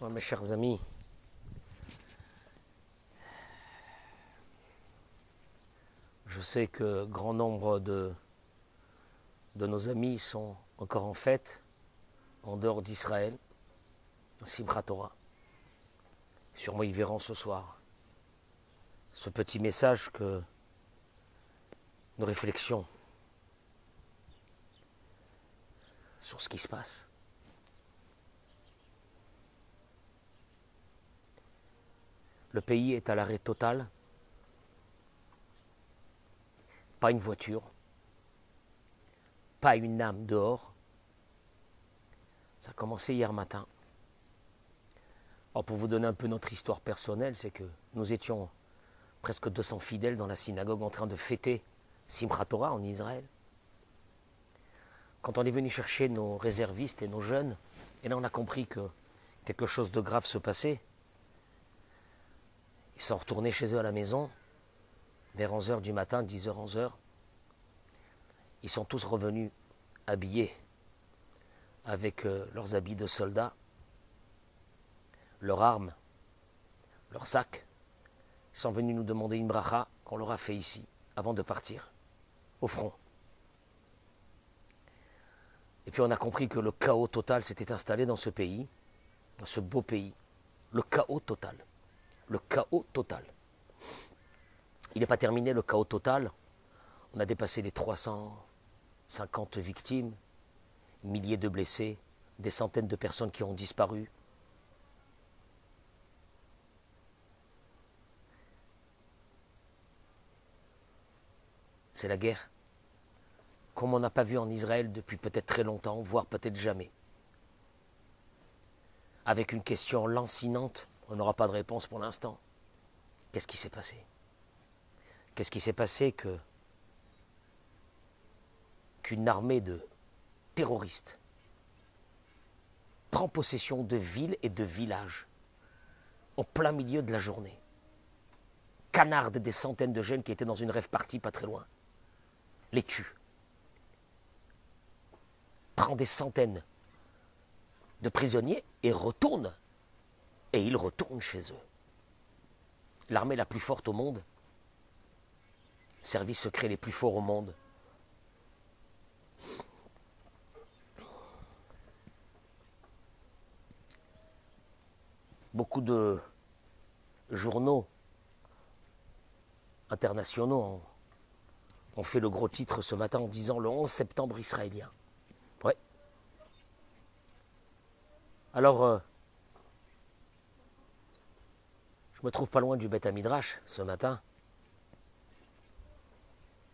Mes chers amis, je sais que grand nombre de, de nos amis sont encore en fête en dehors d'Israël, Simchat Torah. Sûrement ils verront ce soir ce petit message que nos réflexions sur ce qui se passe. Le pays est à l'arrêt total. Pas une voiture, pas une âme dehors. Ça a commencé hier matin. Pour vous donner un peu notre histoire personnelle, c'est que nous étions presque 200 fidèles dans la synagogue en train de fêter Simchat Torah en Israël. Quand on est venu chercher nos réservistes et nos jeunes, et là on a compris que quelque chose de grave se passait, ils sont retournés chez eux à la maison, vers 11h du matin, 10h, 11h. Ils sont tous revenus habillés avec euh, leurs habits de soldats, leurs armes, leurs sacs. Ils sont venus nous demander une bracha qu'on leur a fait ici, avant de partir, au front. Et puis on a compris que le chaos total s'était installé dans ce pays, dans ce beau pays. Le chaos total le chaos total. Il n'est pas terminé le chaos total. On a dépassé les 350 victimes, milliers de blessés, des centaines de personnes qui ont disparu. C'est la guerre, comme on n'a pas vu en Israël depuis peut-être très longtemps, voire peut-être jamais. Avec une question lancinante on n'aura pas de réponse pour l'instant. Qu'est-ce qui s'est passé? Qu'est-ce qui s'est passé que qu'une armée de terroristes prend possession de villes et de villages en plein milieu de la journée, canarde des centaines de jeunes qui étaient dans une rêve partie pas très loin, les tue, prend des centaines de prisonniers et retourne et ils retournent chez eux. L'armée la plus forte au monde, service secret les plus forts au monde. Beaucoup de journaux internationaux ont, fait le gros titre ce matin en disant le 11 septembre israélien. Ouais. Alors, euh, Je me trouve pas loin du Beth Midrash ce matin.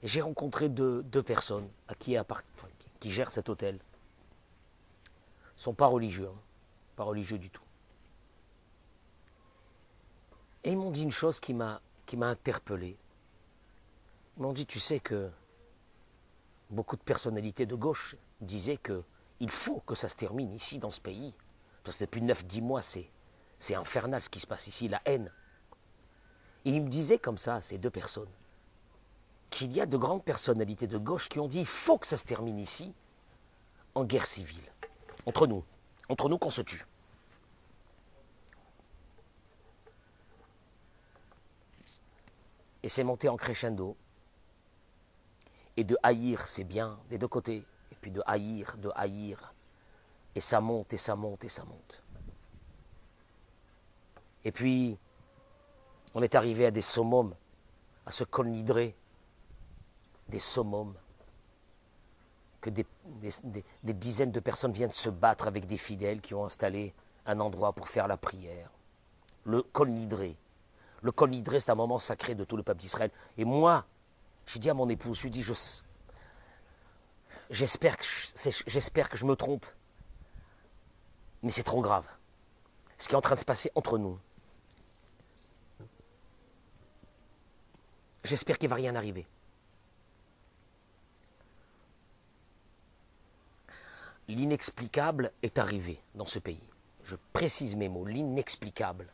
Et j'ai rencontré deux, personnes à qui, qui gèrent cet hôtel. Ils ne sont pas religieux, hein. pas religieux du tout. Et ils m'ont dit une chose qui m'a interpellé. Ils m'ont dit, tu sais que beaucoup de personnalités de gauche disaient que il faut que ça se termine ici dans ce pays. Parce que depuis 9-10 mois, c'est c'est infernal ce qui se passe ici, la haine. Et il me disait comme ça, ces deux personnes, qu'il y a de grandes personnalités de gauche qui ont dit il faut que ça se termine ici, en guerre civile. Entre nous. Entre nous qu'on se tue. Et c'est monté en crescendo. Et de haïr, c'est bien, des deux côtés. Et puis de haïr, de haïr. Et ça monte, et ça monte, et ça monte. Et puis, on est arrivé à des summums, à se colnidrer, des summums, que des, dizaines de personnes viennent se battre avec des fidèles qui ont installé un endroit pour faire la prière. Le colnidré. Le colnidré, c'est un moment sacré de tout le peuple d'Israël. Et moi, j'ai dit à mon épouse, je lui dit, j'espère que, j'espère que je me trompe, mais c'est trop grave. Ce qui est en train de se passer entre nous. J'espère qu'il ne va rien arriver. L'inexplicable est arrivé dans ce pays. Je précise mes mots, l'inexplicable.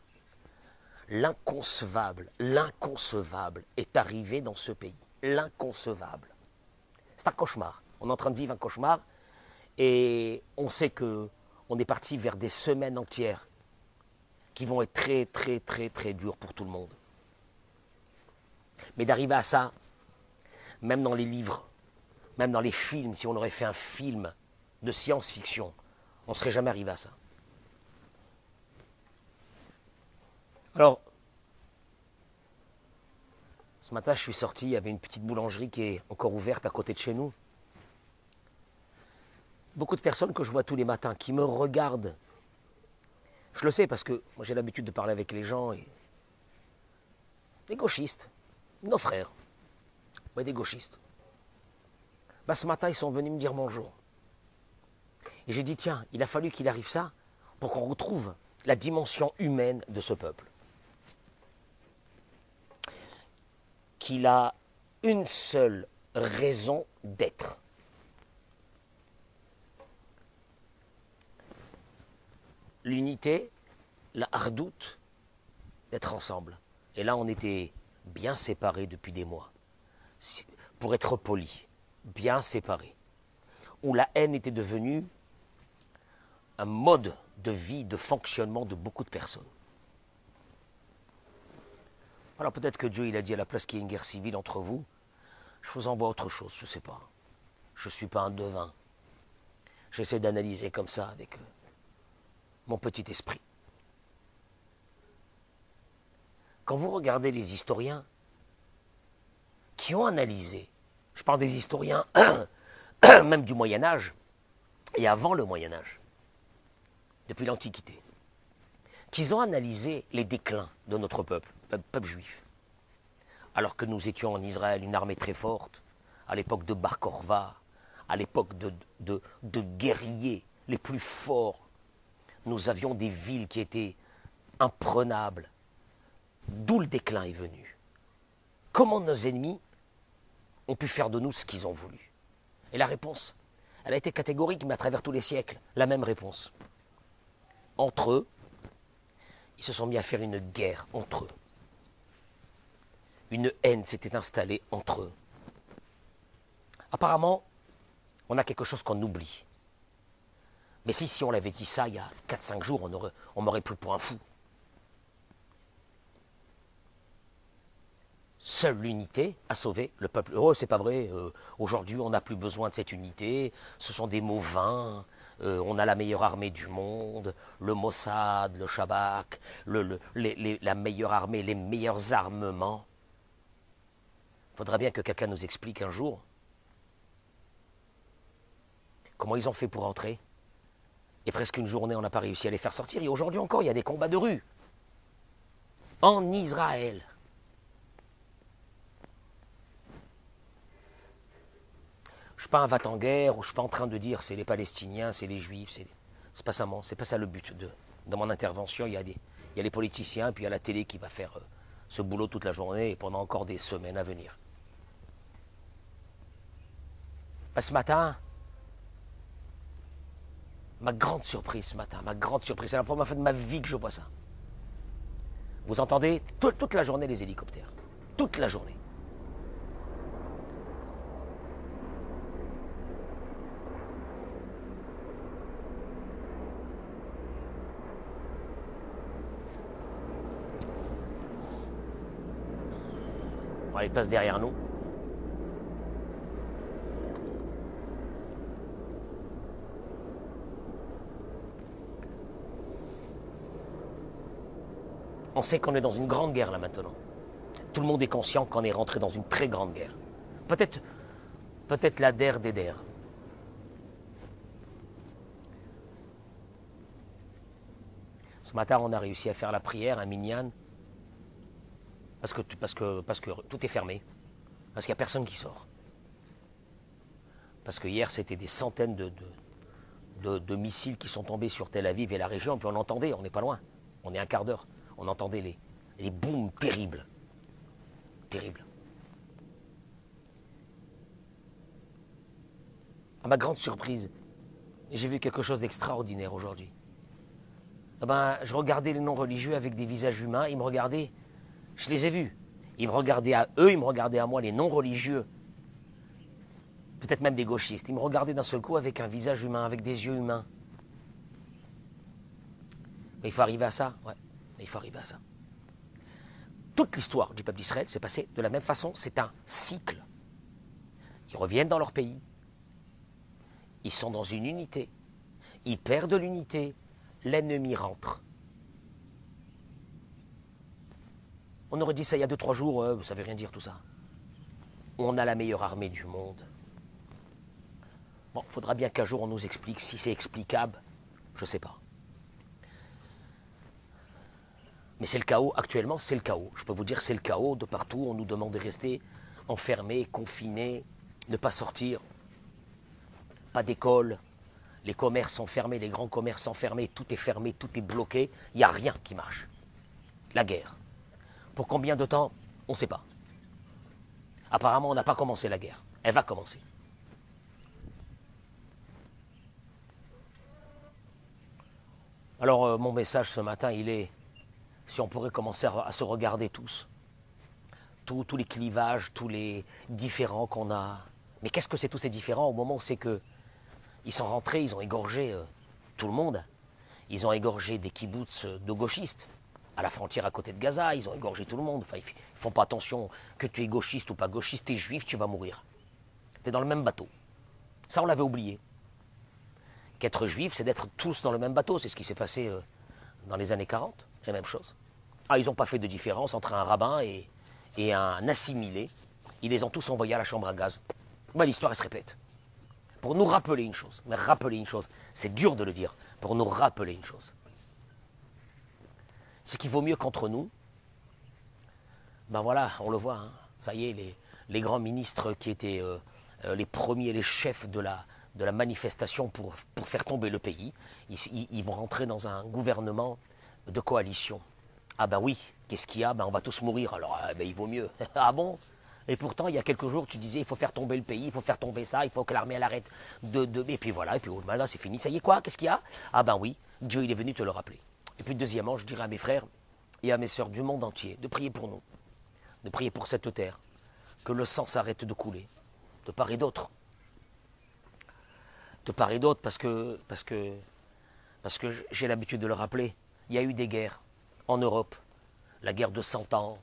L'inconcevable, l'inconcevable est arrivé dans ce pays. L'inconcevable. C'est un cauchemar. On est en train de vivre un cauchemar et on sait que on est parti vers des semaines entières qui vont être très, très, très, très durs pour tout le monde. Mais d'arriver à ça, même dans les livres, même dans les films, si on aurait fait un film de science-fiction, on ne serait jamais arrivé à ça. Alors, ce matin, je suis sorti, il y avait une petite boulangerie qui est encore ouverte à côté de chez nous. Beaucoup de personnes que je vois tous les matins qui me regardent. Je le sais parce que moi j'ai l'habitude de parler avec les gens et des gauchistes, nos frères, ouais, des gauchistes. Bah, ce matin, ils sont venus me dire bonjour. Et j'ai dit, tiens, il a fallu qu'il arrive ça pour qu'on retrouve la dimension humaine de ce peuple. qu'il a une seule raison d'être. L'unité, la hardoute, d'être ensemble. Et là, on était bien séparés depuis des mois. Pour être poli, bien séparés. Où la haine était devenue un mode de vie, de fonctionnement de beaucoup de personnes. Alors peut-être que Dieu, il a dit à la place qu'il y ait une guerre civile entre vous, je vous envoie autre chose, je ne sais pas. Je ne suis pas un devin. J'essaie d'analyser comme ça avec euh, mon petit esprit. Quand vous regardez les historiens qui ont analysé, je parle des historiens même du Moyen Âge et avant le Moyen Âge, depuis l'Antiquité, qu'ils ont analysé les déclins de notre peuple, peuple juif. Alors que nous étions en Israël une armée très forte, à l'époque de Bar Korva, à l'époque de, guerriers les plus forts, nous avions des villes qui étaient imprenables. D'où le déclin est venu. Comment nos ennemis ont pu faire de nous ce qu'ils ont voulu Et la réponse, elle a été catégorique, mais à travers tous les siècles, la même réponse. Entre eux, ils se sont mis à faire une guerre entre eux une haine s'était installée entre eux. Apparemment, on a quelque chose qu'on oublie. Mais si, si on l'avait dit ça il y a 4-5 jours, on, on m'aurait pris pour un fou. Seule l'unité a sauvé le peuple. Oh, c'est pas vrai. Euh, aujourd'hui, on n'a plus besoin de cette unité. Ce sont des mots vains. Euh, on a la meilleure armée du monde. Le Mossad, le Shabak, la meilleure armée, les meilleurs armements faudra bien que quelqu'un nous explique un jour comment ils ont fait pour entrer. Et presque une journée, on n'a pas réussi à les faire sortir. Et aujourd'hui encore, il y a des combats de rue. En Israël. Je ne suis pas un va en guerre, ou je ne suis pas en train de dire c'est les Palestiniens, c'est les Juifs, c'est, c'est pas ça, c'est pas ça le but de, de mon intervention. Il y, a des, il y a les politiciens, puis il y a la télé qui va faire euh, ce boulot toute la journée et pendant encore des semaines à venir. ce matin, ma grande surprise ce matin, ma grande surprise, c'est la première fois de ma vie que je vois ça. Vous entendez toute la journée les hélicoptères. Toute la journée. Les passe derrière nous. On sait qu'on est dans une grande guerre là maintenant. Tout le monde est conscient qu'on est rentré dans une très grande guerre. Peut-être peut-être la der des der. Ce matin, on a réussi à faire la prière à Minyan parce que, parce que, parce que tout est fermé. Parce qu'il n'y a personne qui sort. Parce que hier, c'était des centaines de, de, de, missiles qui sont tombés sur Tel Aviv et la région, puis on l'entendait, on n'est pas loin. On est un quart d'heure on entendait les, les booms terribles. Terribles. À ma grande surprise, j'ai vu quelque chose d'extraordinaire aujourd'hui. Eh ben, je regardais les non-religieux avec des visages humains, ils me regardaient, je les ai vus. Ils me regardaient à eux, ils me regardaient à moi, les non-religieux. Peut-être même des gauchistes. Ils me regardaient d'un seul coup avec un visage humain, avec des yeux humains. Mais il faut arriver à ça, ouais. il faut arriver à ça. Toute l'histoire du peuple d'Israël s'est passée de la même façon. C'est un cycle. Ils reviennent dans leur pays. Ils sont dans une unité. Ils perdent l'unité. L'ennemi rentre. On aurait dit ça il y a deux, trois jours, euh, ça veut rien dire tout ça. On a la meilleure armée du monde. Bon, il faudra bien qu'un jour on nous explique si c'est explicable. Je sais pas. Mais c'est le chaos, actuellement c'est le chaos. Je peux vous dire c'est le chaos de partout. On nous demande de rester enfermés, confinés, ne pas sortir. Pas d'école. Les commerces sont fermés, les grands commerces sont fermés, tout est fermé, tout est bloqué. Il n'y a rien qui marche. La guerre. Pour combien de temps On ne sait pas. Apparemment, on n'a pas commencé la guerre. Elle va commencer. Alors, euh, mon message ce matin, il est si on pourrait commencer à, se regarder tous. Tous, les clivages, tous les différents qu'on a. Mais qu'est-ce que c'est tous ces différents au moment où c'est que ils sont rentrés, ils ont égorgé euh, tout le monde. Ils ont égorgé des kibbutz de gauchistes à la frontière à côté de Gaza, ils ont égorgé tout le monde. Enfin, ils font pas attention que tu es gauchiste ou pas gauchiste, tu es juif, tu vas mourir. Tu es dans le même bateau. Ça, on l'avait oublié. Qu'être juif, c'est d'être tous dans le même bateau. C'est ce qui s'est passé euh, dans les années 40, la même chose. Ah, ils n'ont pas fait de différence entre un rabbin et, et, un assimilé. Ils les ont tous envoyés à la chambre à gaz. Bah, L'histoire, se répète. Pour nous rappeler une chose, mais rappeler une chose, c'est dur de le dire, pour nous rappeler une chose. C'est qu'il vaut mieux qu'entre nous, ben voilà, on le voit, hein. ça y est, les, grands ministres qui étaient euh, euh, les premiers, les chefs de la, manifestation pour, faire tomber le pays, ils, vont rentrer dans un gouvernement de coalition. Ah ben oui, qu'est-ce qu'il y a? Ben On va tous mourir, alors ah ben il vaut mieux. ah bon? Et pourtant, il y a quelques jours, tu disais, il faut faire tomber le pays, il faut faire tomber ça, il faut que l'armée arrête de, de... Et puis voilà, et puis oh, là c'est fini, ça y est quoi? Qu'est-ce qu'il y a? Ah ben oui, Dieu il est venu te le rappeler. Et puis deuxièmement, je dirais à mes frères et à mes sœurs du monde entier de prier pour nous, de prier pour cette terre, que le sang s'arrête de couler, de part et d'autre. De part et d'autre, parce que, parce que, parce que j'ai l'habitude de le rappeler, il y a eu des guerres en Europe. La guerre de 100 ans,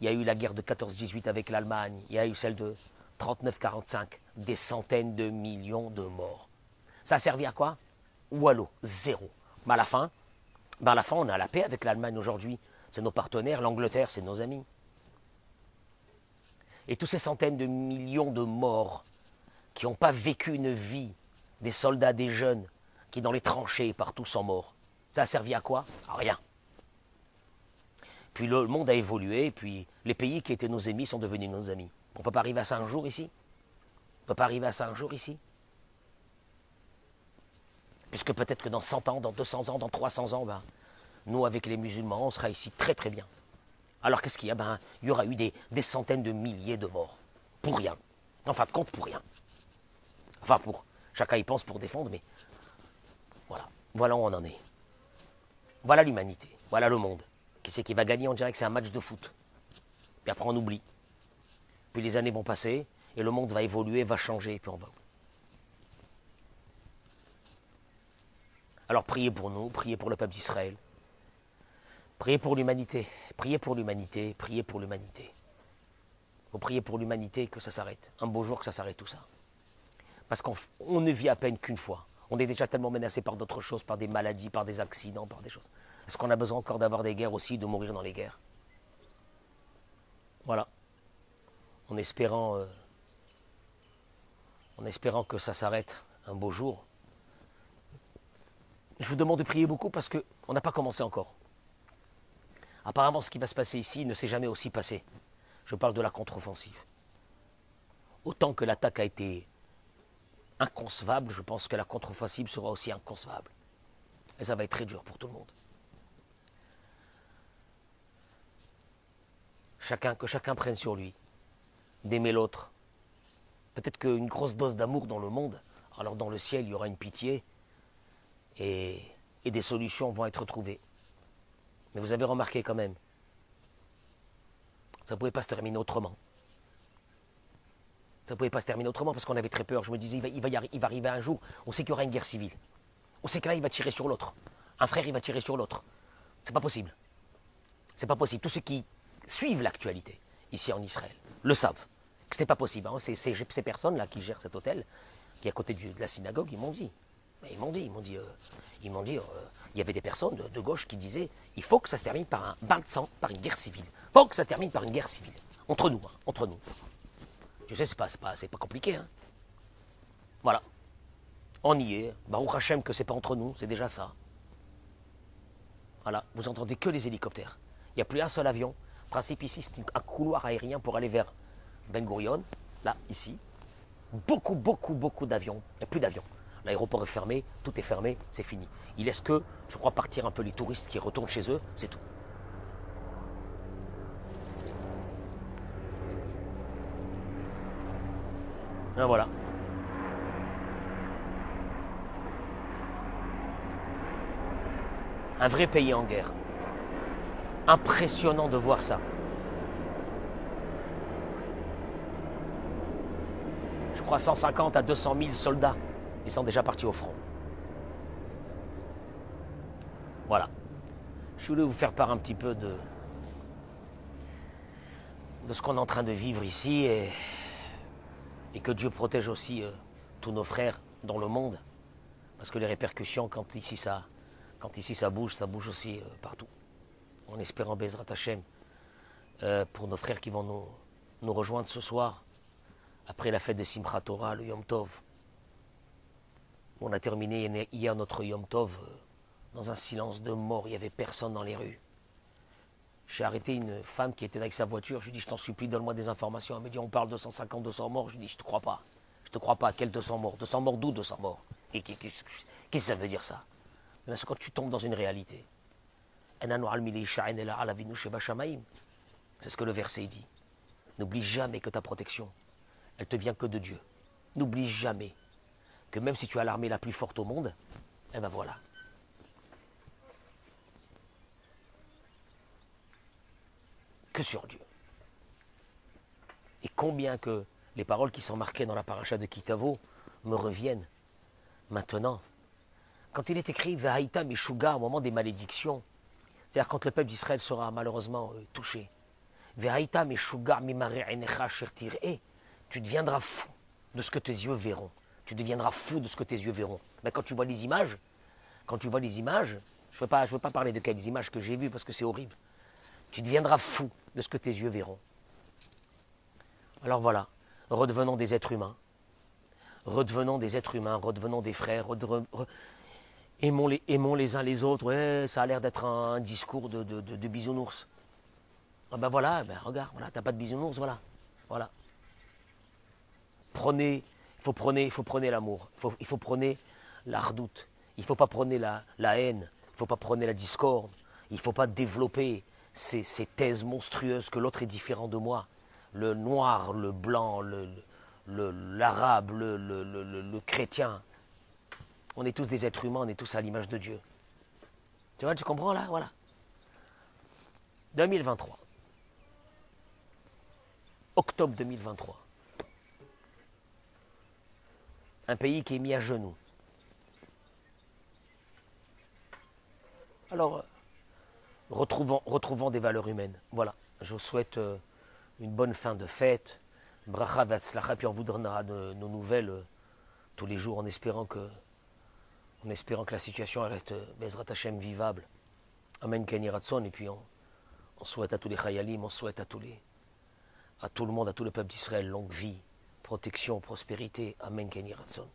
il y a eu la guerre de 14-18 avec l'Allemagne, il y a eu celle de 39-45, des centaines de millions de morts. Ça a servi à quoi? Wallo, zéro. Mais à la fin, à la fin, on a la paix avec l'Allemagne aujourd'hui. C'est nos partenaires, l'Angleterre, c'est nos amis. Et tous ces centaines de millions de morts qui n'ont pas vécu une vie, des soldats, des jeunes, qui dans les tranchées partout sont morts, ça a servi à quoi? À rien. Puis le monde a évolué, puis les pays qui étaient nos ennemis sont devenus nos amis. On ne peut pas arriver à ça un jour ici? On ne peut pas arriver à ça un jour ici? Puisque peut-être que dans 100 ans, dans 200 ans, dans 300 ans, ben, nous, avec les musulmans, on sera ici très très bien. Alors qu'est-ce qu'il y a? Ben, Il y aura eu des, centaines de milliers de morts. Pour rien. En fin de compte, pour rien. Enfin, pour. Chacun y pense pour défendre, mais voilà. Voilà où on en est. Voilà l'humanité. Voilà le monde. Qui c'est qui va gagner? On dirait que c'est un match de foot. Puis après, on oublie. Puis les années vont passer, et le monde va évoluer, va changer, et puis on va. Alors priez pour nous, priez pour le peuple d'Israël. Priez pour l'humanité, priez pour l'humanité, priez pour l'humanité. Faut prier pour l'humanité que ça s'arrête. Un beau jour que ça s'arrête tout ça. Parce qu'on ne vit à peine qu'une fois. On est déjà tellement menacé par d'autres choses, par des maladies, par des accidents, par des choses. Est-ce qu'on a besoin encore d'avoir des guerres aussi, de mourir dans les guerres? Voilà. En espérant, euh, en espérant que ça s'arrête un beau jour. Je vous demande de prier beaucoup parce qu'on n'a pas commencé encore. Apparemment, ce qui va se passer ici ne s'est jamais aussi passé. Je parle de la contre-offensive. Autant que l'attaque a été inconcevable, je pense que la contre-offensive sera aussi inconcevable. Et ça va être très dur pour tout le monde. Chacun, que chacun prenne sur lui d'aimer l'autre. Peut-être qu'une grosse dose d'amour dans le monde, alors dans le ciel, il y aura une pitié et, des solutions vont être trouvées. Mais vous avez remarqué quand même, ça ne pouvait pas se terminer autrement. Ça ne pouvait pas se terminer autrement parce qu'on avait très peur. Je me disais, il va, va arriver un jour, on sait qu'il y aura une guerre civile. On sait que là, il va tirer sur l'autre. Un frère, il va tirer sur l'autre. C'est pas possible. C'est pas possible. Tous ceux qui suivent l'actualité ici en Israël le savent. Ce n'est pas possible. Hein. Ces, personnes-là qui gèrent cet hôtel, qui est à côté de la synagogue, ils m'ont dit. Ils m'ont dit, ils m'ont dit, euh, ils m'ont dit, euh, il y avait des personnes de, gauche qui disaient, il faut que ça se termine par un bain de sang, par une guerre civile. Il faut que ça se termine par une guerre civile. Entre nous, hein, entre nous. Tu sais, c'est pas, pas, pas compliqué. Hein. Voilà. On y est. Baruch Hashem que c'est pas entre nous, c'est déjà ça. Voilà, vous entendez que les hélicoptères. Il n'y a plus un seul avion. Principe ici, c'est un couloir aérien pour aller vers Ben Gurion, là, ici. Beaucoup, beaucoup, beaucoup d'avions. Il n'y a plus d'avions. L'aéroport est fermé, tout est fermé, c'est fini. Il laisse que, je crois, partir un peu les touristes qui retournent chez eux, c'est tout. Ah, voilà. Un vrai pays en guerre. Impressionnant de voir ça. Je crois 150 à 200 000 soldats. Ils sont déjà partis au front. Voilà. Je voulais vous faire part un petit peu de, ce qu'on est en train de vivre ici et, que Dieu protège aussi euh, tous nos frères dans le monde. Parce que les répercussions, quand ici ça, bouge, ça bouge aussi euh, partout. En espérant Bezrat Hashem euh, pour nos frères qui vont nous, rejoindre ce soir, après la fête de Simchat Torah, le Yom Tov. On a terminé hier notre Yom Tov dans un silence de mort, il n'y avait personne dans les rues. J'ai arrêté une femme qui était avec sa voiture, je lui ai dit, je t'en supplie, donne-moi des informations. Elle me dit, on parle de 150, 200 morts. Je lui ai dit, je te crois pas. Je te crois pas. Quel 200 morts? 200 morts d'où 200 morts? Qu'est-ce que ça veut dire ça? C'est quand tu tombes dans une réalité. C'est ce que le verset dit. N'oublie jamais que ta protection, elle te vient que de Dieu. N'oublie jamais que même si tu as l'armée la plus forte au monde, eh ben voilà. Que sur Dieu. Et combien que les paroles qui sont marquées dans la paracha de Kitavo me reviennent maintenant quand il est écrit Vahaïta Meshuga au moment des malédictions, c'est-à-dire quand le peuple d'Israël sera malheureusement euh, touché, Vahaïta Meshuga tu deviendras fou de ce que tes yeux verront. Tu deviendras fou de ce que tes yeux verront. Mais quand tu vois les images, quand tu vois les images, je ne veux, pas, parler de quelles images que j'ai vues parce que c'est horrible. Tu deviendras fou de ce que tes yeux verront. Alors voilà, redevenons des êtres humains. Redevenons des êtres humains, redevenons des frères, aimons les, aimons les uns les autres. Ça a l'air d'être un, discours de, de, bisounours. Ah ben voilà, ben regarde, voilà, t'as pas de bisounours, voilà. Voilà. Prenez, faut faut prendre l'amour, il faut, prôner la redoute, il ne faut pas prôner la, la haine, il ne faut pas prôner la discorde, il ne faut pas développer ces, ces thèses monstrueuses que l'autre est différent de moi. Le noir, le blanc, l'arabe, le, le, le chrétien, on est tous des êtres humains, on est tous à l'image de Dieu. Tu vois, tu comprends là? Voilà. 2023. Octobre 2023. Un pays qui est mis à genoux. Alors, retrouvons, retrouvons des valeurs humaines. Voilà. Je vous souhaite euh, une bonne fin de fête. Bracha Vatzlacha, puis on vous donnera nos nouvelles euh, tous les jours en espérant que la situation reste Bezrat Hashem vivable. Amen Kenny Et puis on, souhaite à tous les Chayalim, on souhaite à tous les, à tout le monde, à tout le peuple d'Israël, longue vie, protection, prospérité. Amen Kenny Ratson.